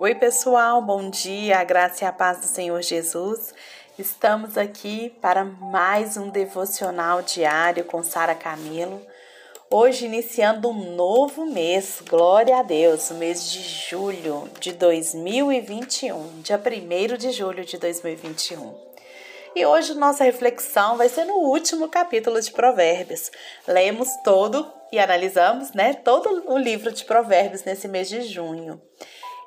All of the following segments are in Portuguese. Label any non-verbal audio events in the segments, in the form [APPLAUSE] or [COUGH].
Oi, pessoal, bom dia, a graça e a paz do Senhor Jesus. Estamos aqui para mais um devocional diário com Sara Camilo. Hoje, iniciando um novo mês, glória a Deus, o mês de julho de 2021, dia 1 de julho de 2021. E hoje nossa reflexão vai ser no último capítulo de Provérbios. Lemos todo e analisamos, né, todo o livro de Provérbios nesse mês de junho.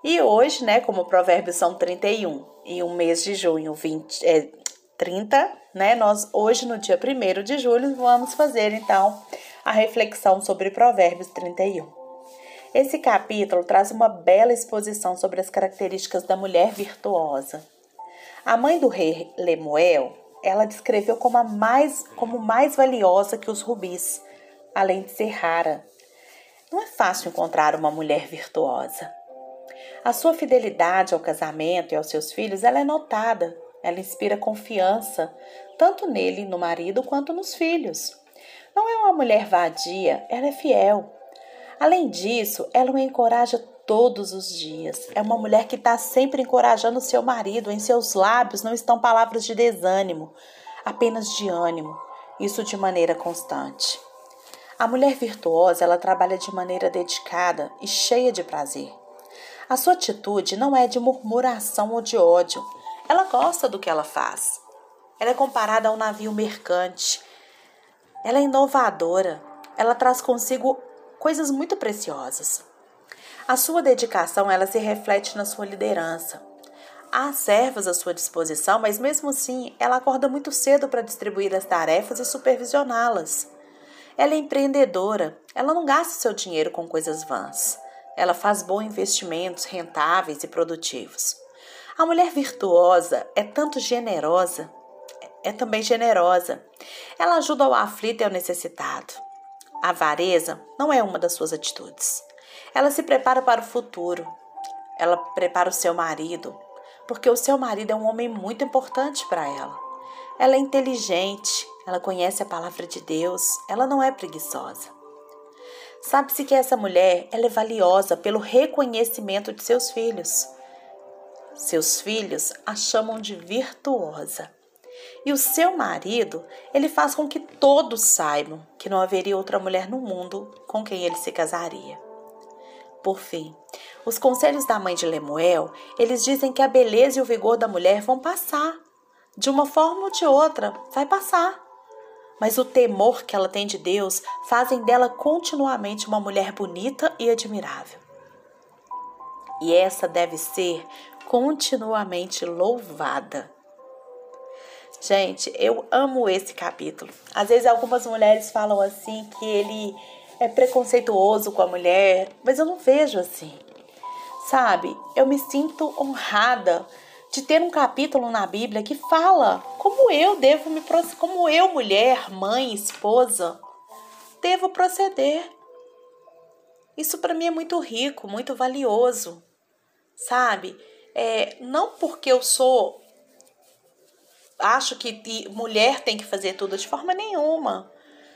E hoje, né, como Provérbios são 31 e um mês de junho 20, é, 30, né, nós hoje no dia 1 de julho vamos fazer então a reflexão sobre Provérbios 31. Esse capítulo traz uma bela exposição sobre as características da mulher virtuosa. A mãe do rei Lemuel, ela descreveu como a mais como mais valiosa que os rubis, além de ser rara. Não é fácil encontrar uma mulher virtuosa. A sua fidelidade ao casamento e aos seus filhos, ela é notada. Ela inspira confiança, tanto nele, no marido, quanto nos filhos. Não é uma mulher vadia, ela é fiel. Além disso, ela o encoraja todos os dias. É uma mulher que está sempre encorajando seu marido. Em seus lábios não estão palavras de desânimo, apenas de ânimo. Isso de maneira constante. A mulher virtuosa, ela trabalha de maneira dedicada e cheia de prazer. A sua atitude não é de murmuração ou de ódio. Ela gosta do que ela faz. Ela é comparada a um navio mercante. Ela é inovadora. Ela traz consigo coisas muito preciosas. A sua dedicação, ela se reflete na sua liderança. Há servas à sua disposição, mas mesmo assim, ela acorda muito cedo para distribuir as tarefas e supervisioná-las. Ela é empreendedora, ela não gasta seu dinheiro com coisas vãs. Ela faz bons investimentos rentáveis e produtivos. A mulher virtuosa é tanto generosa, é também generosa. Ela ajuda ao aflito e ao necessitado. A avareza não é uma das suas atitudes. Ela se prepara para o futuro. Ela prepara o seu marido, porque o seu marido é um homem muito importante para ela. Ela é inteligente, ela conhece a palavra de Deus, ela não é preguiçosa. Sabe-se que essa mulher ela é valiosa pelo reconhecimento de seus filhos. Seus filhos a chamam de virtuosa. E o seu marido, ele faz com que todos saibam que não haveria outra mulher no mundo com quem ele se casaria. Por fim, os conselhos da mãe de Lemuel, eles dizem que a beleza e o vigor da mulher vão passar. De uma forma ou de outra, vai passar mas o temor que ela tem de Deus fazem dela continuamente uma mulher bonita e admirável. E essa deve ser continuamente louvada. Gente, eu amo esse capítulo. Às vezes algumas mulheres falam assim que ele é preconceituoso com a mulher, mas eu não vejo assim. Sabe? Eu me sinto honrada de ter um capítulo na Bíblia que fala como eu devo me como eu, mulher, mãe, esposa, devo proceder. Isso para mim é muito rico, muito valioso, sabe? É, não porque eu sou acho que mulher tem que fazer tudo de forma nenhuma.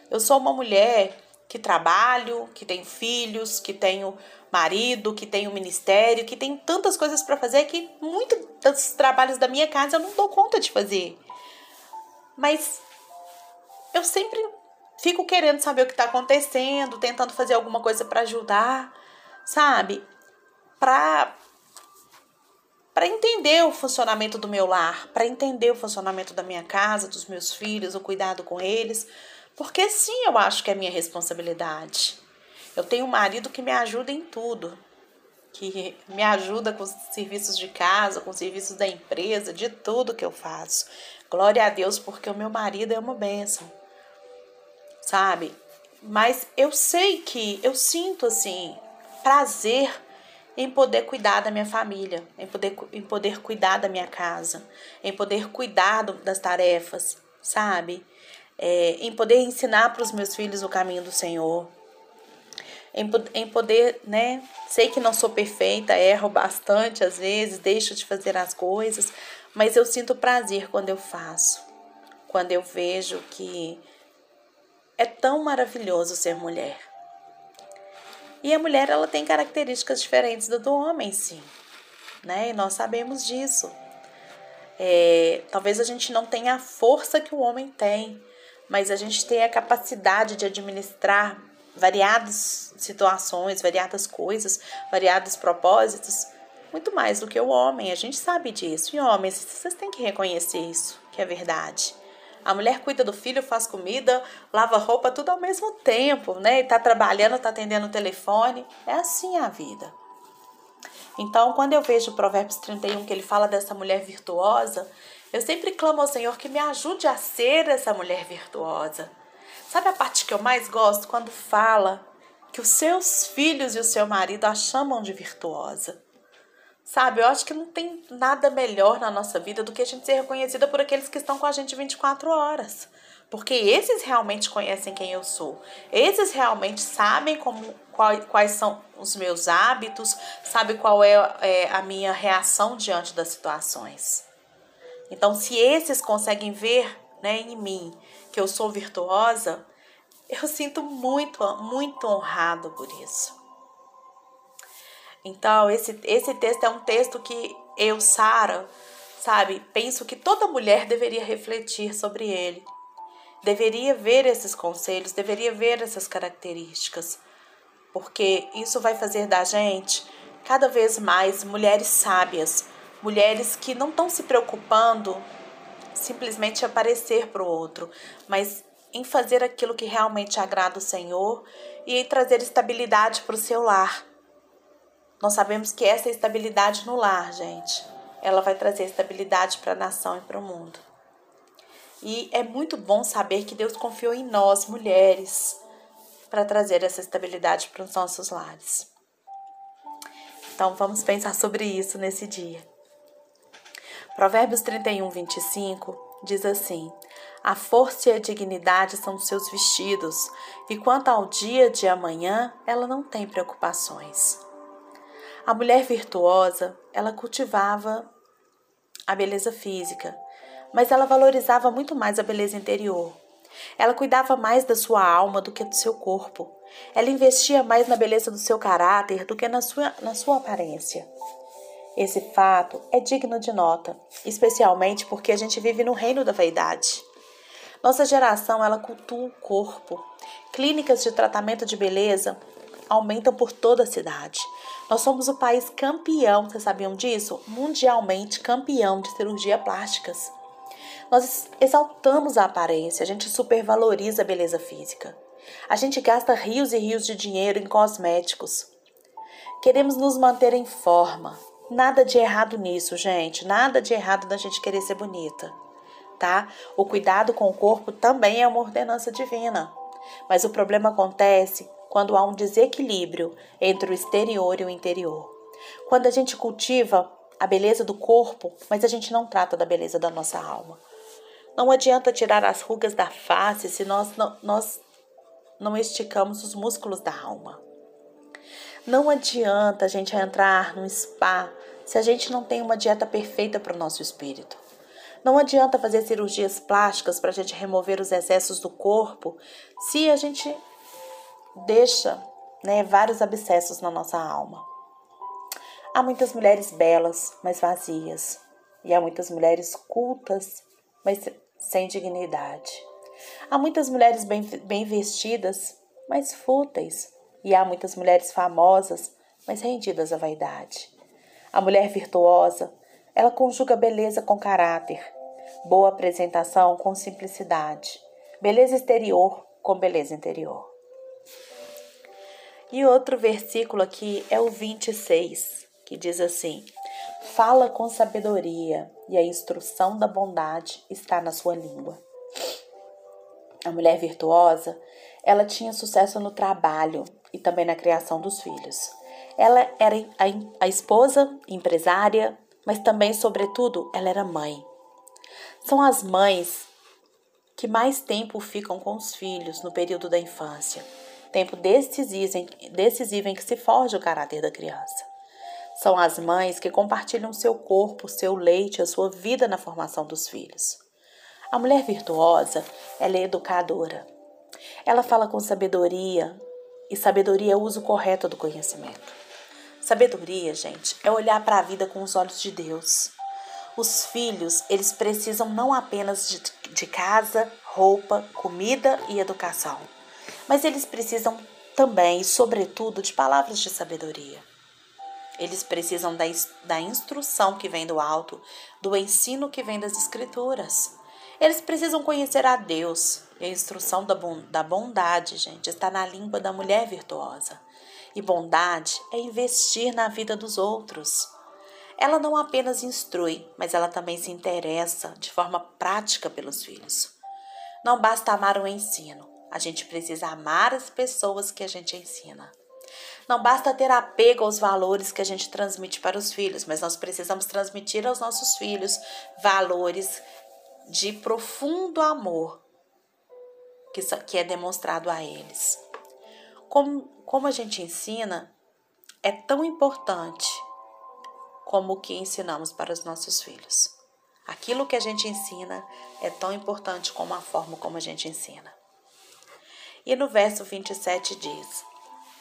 Eu sou uma mulher que trabalho, que tenho filhos, que tenho marido, que tenho ministério, que tenho tantas coisas para fazer que muitos dos trabalhos da minha casa eu não dou conta de fazer. Mas eu sempre fico querendo saber o que está acontecendo, tentando fazer alguma coisa para ajudar, sabe? Para para entender o funcionamento do meu lar, para entender o funcionamento da minha casa, dos meus filhos, o cuidado com eles, porque sim, eu acho que é minha responsabilidade. Eu tenho um marido que me ajuda em tudo, que me ajuda com os serviços de casa, com os serviços da empresa, de tudo que eu faço. Glória a Deus, porque o meu marido é uma bênção, sabe? Mas eu sei que, eu sinto assim, prazer em poder cuidar da minha família, em poder, em poder cuidar da minha casa, em poder cuidar do, das tarefas, sabe? É, em poder ensinar para os meus filhos o caminho do Senhor, em, em poder, né? Sei que não sou perfeita, erro bastante às vezes, deixo de fazer as coisas, mas eu sinto prazer quando eu faço, quando eu vejo que é tão maravilhoso ser mulher. E a mulher ela tem características diferentes do, do homem, sim. né? E nós sabemos disso. É, talvez a gente não tenha a força que o homem tem, mas a gente tem a capacidade de administrar variadas situações, variadas coisas, variados propósitos, muito mais do que o homem. A gente sabe disso. E homens, vocês têm que reconhecer isso, que é verdade. A mulher cuida do filho, faz comida, lava roupa, tudo ao mesmo tempo, né? E tá trabalhando, tá atendendo o telefone. É assim a vida. Então, quando eu vejo Provérbios 31 que ele fala dessa mulher virtuosa, eu sempre clamo ao Senhor que me ajude a ser essa mulher virtuosa. Sabe a parte que eu mais gosto? Quando fala que os seus filhos e o seu marido a chamam de virtuosa. Sabe, eu acho que não tem nada melhor na nossa vida do que a gente ser reconhecida por aqueles que estão com a gente 24 horas. Porque esses realmente conhecem quem eu sou. Esses realmente sabem como, qual, quais são os meus hábitos, sabe qual é, é a minha reação diante das situações. Então, se esses conseguem ver né, em mim que eu sou virtuosa, eu sinto muito, muito honrado por isso. Então, esse, esse texto é um texto que eu, Sara, sabe, penso que toda mulher deveria refletir sobre ele. Deveria ver esses conselhos, deveria ver essas características, porque isso vai fazer da gente cada vez mais mulheres sábias, mulheres que não estão se preocupando simplesmente aparecer para o outro, mas em fazer aquilo que realmente agrada o Senhor e em trazer estabilidade para o seu lar. Nós sabemos que essa estabilidade no lar, gente, ela vai trazer estabilidade para a nação e para o mundo. E é muito bom saber que Deus confiou em nós, mulheres, para trazer essa estabilidade para os nossos lares. Então vamos pensar sobre isso nesse dia. Provérbios 31, 25 diz assim: A força e a dignidade são seus vestidos, e quanto ao dia de amanhã, ela não tem preocupações. A mulher virtuosa, ela cultivava a beleza física, mas ela valorizava muito mais a beleza interior. Ela cuidava mais da sua alma do que do seu corpo. Ela investia mais na beleza do seu caráter do que na sua, na sua aparência. Esse fato é digno de nota, especialmente porque a gente vive no reino da vaidade. Nossa geração ela cultua o corpo. Clínicas de tratamento de beleza aumentam por toda a cidade. Nós somos o país campeão, vocês sabiam disso? Mundialmente campeão de cirurgia plásticas. Nós exaltamos a aparência, a gente supervaloriza a beleza física. A gente gasta rios e rios de dinheiro em cosméticos. Queremos nos manter em forma, Nada de errado nisso, gente. Nada de errado da gente querer ser bonita, tá? O cuidado com o corpo também é uma ordenança divina. Mas o problema acontece quando há um desequilíbrio entre o exterior e o interior. Quando a gente cultiva a beleza do corpo, mas a gente não trata da beleza da nossa alma. Não adianta tirar as rugas da face se nós não, nós não esticamos os músculos da alma. Não adianta a gente entrar num spa se a gente não tem uma dieta perfeita para o nosso espírito. Não adianta fazer cirurgias plásticas para a gente remover os excessos do corpo se a gente deixa né, vários abscessos na nossa alma. Há muitas mulheres belas, mas vazias. E há muitas mulheres cultas, mas sem dignidade. Há muitas mulheres bem, bem vestidas, mas fúteis. E há muitas mulheres famosas, mas rendidas à vaidade. A mulher virtuosa, ela conjuga beleza com caráter, boa apresentação com simplicidade, beleza exterior com beleza interior. E outro versículo aqui é o 26, que diz assim: Fala com sabedoria, e a instrução da bondade está na sua língua. A mulher virtuosa, ela tinha sucesso no trabalho e também na criação dos filhos. Ela era a, esposa, empresária, mas também, sobretudo, ela era mãe. São as mães que mais tempo ficam com os filhos no período da infância, tempo decisivo em, decisivo em que se forja o caráter da criança. São as mães que compartilham seu corpo, seu leite, a sua vida na formação dos filhos. A mulher virtuosa, ela é educadora. Ela fala com sabedoria, e sabedoria é o uso correto do conhecimento. Sabedoria, gente, é olhar para a vida com os olhos de Deus. Os filhos, eles precisam não apenas de, de casa, roupa, comida e educação, mas eles precisam também, sobretudo, de palavras de sabedoria. Eles precisam da, da instrução que vem do alto, do ensino que vem das escrituras. Eles precisam conhecer a Deus. E a instrução da, da bondade, gente, está na língua da mulher virtuosa. E bondade é investir na vida dos outros. Ela não apenas instrui, mas ela também se interessa de forma prática pelos filhos. Não basta amar o ensino, a gente precisa amar as pessoas que a gente ensina. Não basta ter apego aos valores que a gente transmite para os filhos, mas nós precisamos transmitir aos nossos filhos valores de profundo amor que, é demonstrado a eles. Como, como a gente ensina é tão importante como o que ensinamos para os nossos filhos. Aquilo que a gente ensina é tão importante como a forma como a gente ensina. E no verso 27 diz: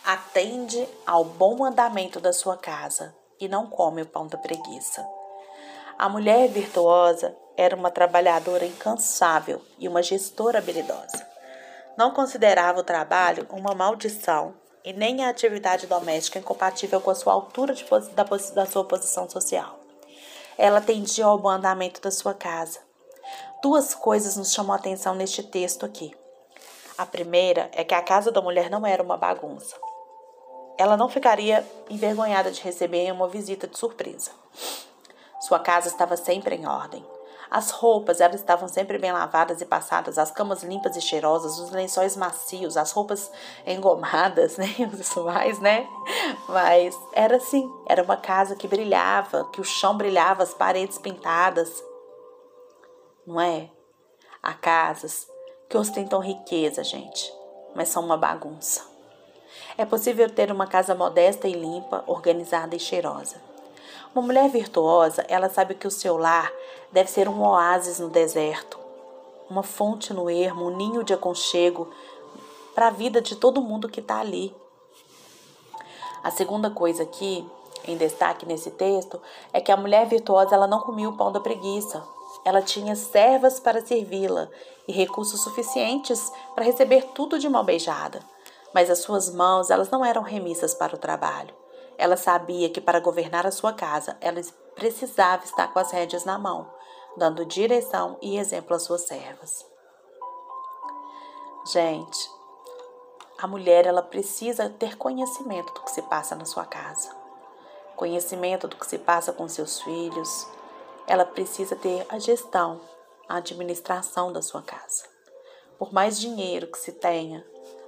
Atende ao bom andamento da sua casa e não come o pão da preguiça. A mulher virtuosa era uma trabalhadora incansável e uma gestora habilidosa. Não considerava o trabalho uma maldição e nem a atividade doméstica incompatível com a sua altura de, da, da sua posição social. Ela atendia ao bom andamento da sua casa. Duas coisas nos chamam a atenção neste texto aqui. A primeira é que a casa da mulher não era uma bagunça. Ela não ficaria envergonhada de receber uma visita de surpresa. Sua casa estava sempre em ordem. As roupas, elas estavam sempre bem lavadas e passadas, as camas limpas e cheirosas, os lençóis macios, as roupas engomadas, [LAUGHS] né? Os mais, né? Mas era assim, era uma casa que brilhava, que o chão brilhava, as paredes pintadas. Não é? Há casas que ostentam riqueza, gente, mas são uma bagunça. É possível ter uma casa modesta e limpa, organizada e cheirosa. Uma mulher virtuosa, ela sabe que o seu lar deve ser um oásis no deserto, uma fonte no ermo, um ninho de aconchego para a vida de todo mundo que está ali. A segunda coisa aqui, em destaque nesse texto, é que a mulher virtuosa ela não comia o pão da preguiça. Ela tinha servas para servi-la e recursos suficientes para receber tudo de mão beijada. Mas as suas mãos, elas não eram remissas para o trabalho. Ela sabia que para governar a sua casa, ela precisava estar com as rédeas na mão, dando direção e exemplo às suas servas. Gente, a mulher ela precisa ter conhecimento do que se passa na sua casa, conhecimento do que se passa com seus filhos. Ela precisa ter a gestão, a administração da sua casa. Por mais dinheiro que se tenha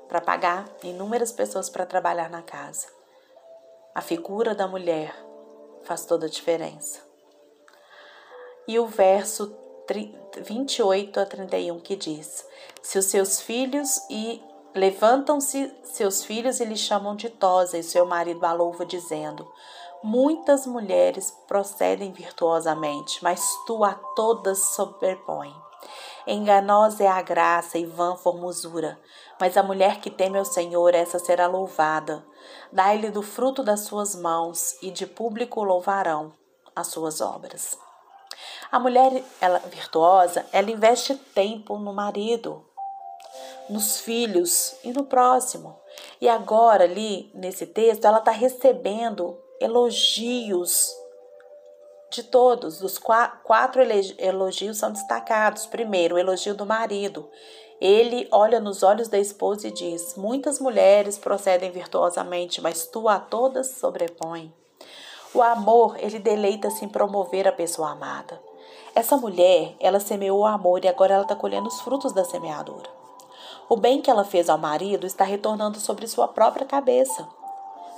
para pagar inúmeras pessoas para trabalhar na casa, a figura da mulher faz toda a diferença. E o verso 28 a 31 que diz: Se os seus filhos e levantam-se seus filhos e lhe chamam de tosa, e seu marido a louva, dizendo: Muitas mulheres procedem virtuosamente, mas tu a todas sobrepõe. Enganosa é a graça e vã formosura, mas a mulher que teme ao Senhor, essa será louvada. Dai-lhe do fruto das suas mãos, e de público louvarão as suas obras. A mulher ela, virtuosa, ela investe tempo no marido, nos filhos e no próximo. E agora, ali nesse texto, ela está recebendo elogios de todos. Os quatro elogios são destacados. Primeiro, o elogio do marido. Ele olha nos olhos da esposa e diz: Muitas mulheres procedem virtuosamente, mas tu a todas sobrepõe. O amor, ele deleita-se em promover a pessoa amada. Essa mulher, ela semeou o amor e agora ela está colhendo os frutos da semeadura. O bem que ela fez ao marido está retornando sobre sua própria cabeça.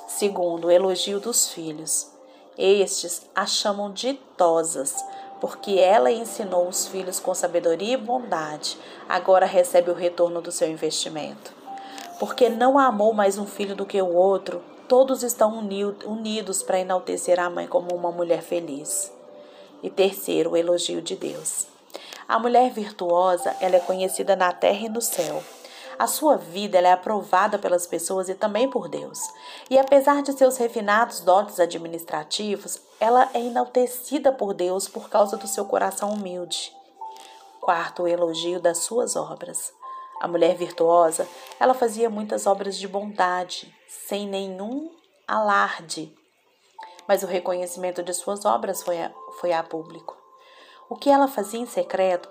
Segundo, o elogio dos filhos. Estes a chamam ditosas, porque ela ensinou os filhos com sabedoria e bondade, agora recebe o retorno do seu investimento. Porque não amou mais um filho do que o outro, todos estão unidos para enaltecer a mãe como uma mulher feliz. E terceiro, o elogio de Deus. A mulher virtuosa, ela é conhecida na terra e no céu. A sua vida é aprovada pelas pessoas e também por Deus. E apesar de seus refinados dotes administrativos, ela é enaltecida por Deus por causa do seu coração humilde. Quarto, o elogio das suas obras. A mulher virtuosa, ela fazia muitas obras de bondade, sem nenhum alarde. Mas o reconhecimento de suas obras foi a, foi a público. O que ela fazia em secreto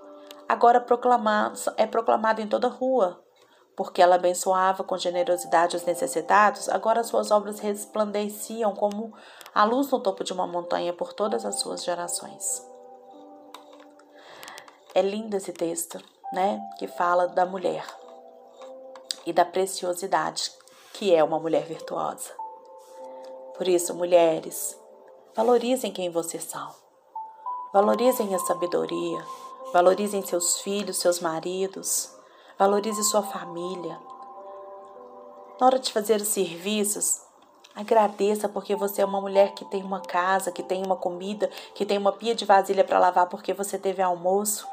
agora é proclamado em toda a rua. Porque ela abençoava com generosidade os necessitados, agora suas obras resplandeciam como a luz no topo de uma montanha por todas as suas gerações. É lindo esse texto, né? Que fala da mulher e da preciosidade que é uma mulher virtuosa. Por isso, mulheres, valorizem quem vocês são. Valorizem a sabedoria, valorizem seus filhos, seus maridos, valorize sua família. Na hora de fazer os serviços, agradeça porque você é uma mulher que tem uma casa, que tem uma comida, que tem uma pia de vasilha para lavar porque você teve almoço.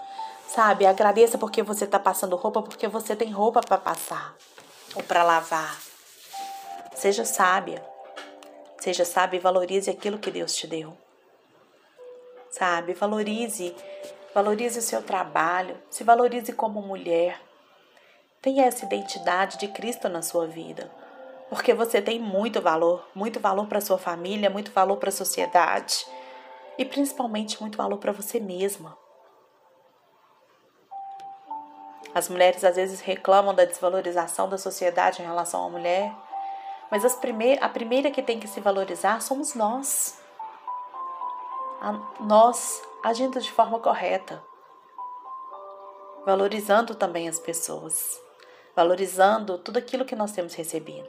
Sabe? Agradeça porque você está passando roupa, porque você tem roupa para passar ou para lavar. Seja sábia. Seja sábia e valorize aquilo que Deus te deu. Sabe? Valorize, valorize o seu trabalho, se valorize como mulher. Tenha essa identidade de Cristo na sua vida, porque você tem muito valor, muito valor para sua família, muito valor para a sociedade. E principalmente muito valor para você mesma. As mulheres às vezes reclamam da desvalorização da sociedade em relação à mulher, mas as primeir, a primeira que tem que se valorizar somos nós. A, nós agindo de forma correta, valorizando também as pessoas valorizando tudo aquilo que nós temos recebido.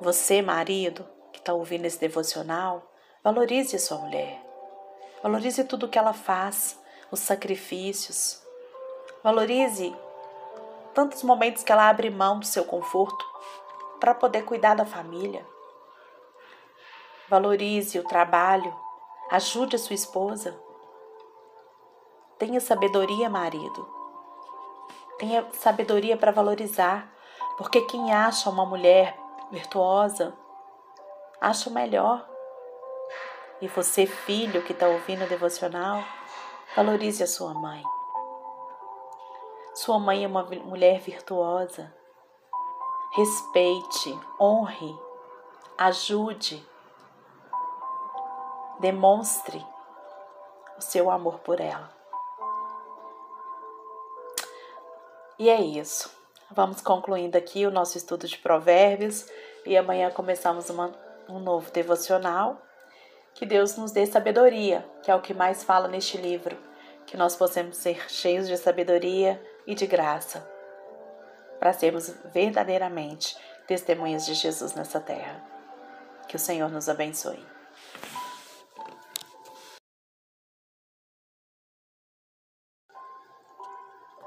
Você, marido, que está ouvindo esse devocional, valorize sua mulher. Valorize tudo o que ela faz, os sacrifícios. Valorize tantos momentos que ela abre mão do seu conforto para poder cuidar da família. Valorize o trabalho, ajude a sua esposa. Tenha sabedoria, marido. Tenha sabedoria para valorizar, porque quem acha uma mulher virtuosa acha o melhor. E você, filho que está ouvindo o devocional, valorize a sua mãe. Sua mãe é uma mulher virtuosa. Respeite, honre, ajude, demonstre o seu amor por ela. E é isso. Vamos concluindo aqui o nosso estudo de Provérbios e amanhã começamos uma, um novo devocional. Que Deus nos dê sabedoria, que é o que mais fala neste livro. Que nós possamos ser cheios de sabedoria e de graça, para sermos verdadeiramente testemunhas de Jesus nessa terra. Que o Senhor nos abençoe.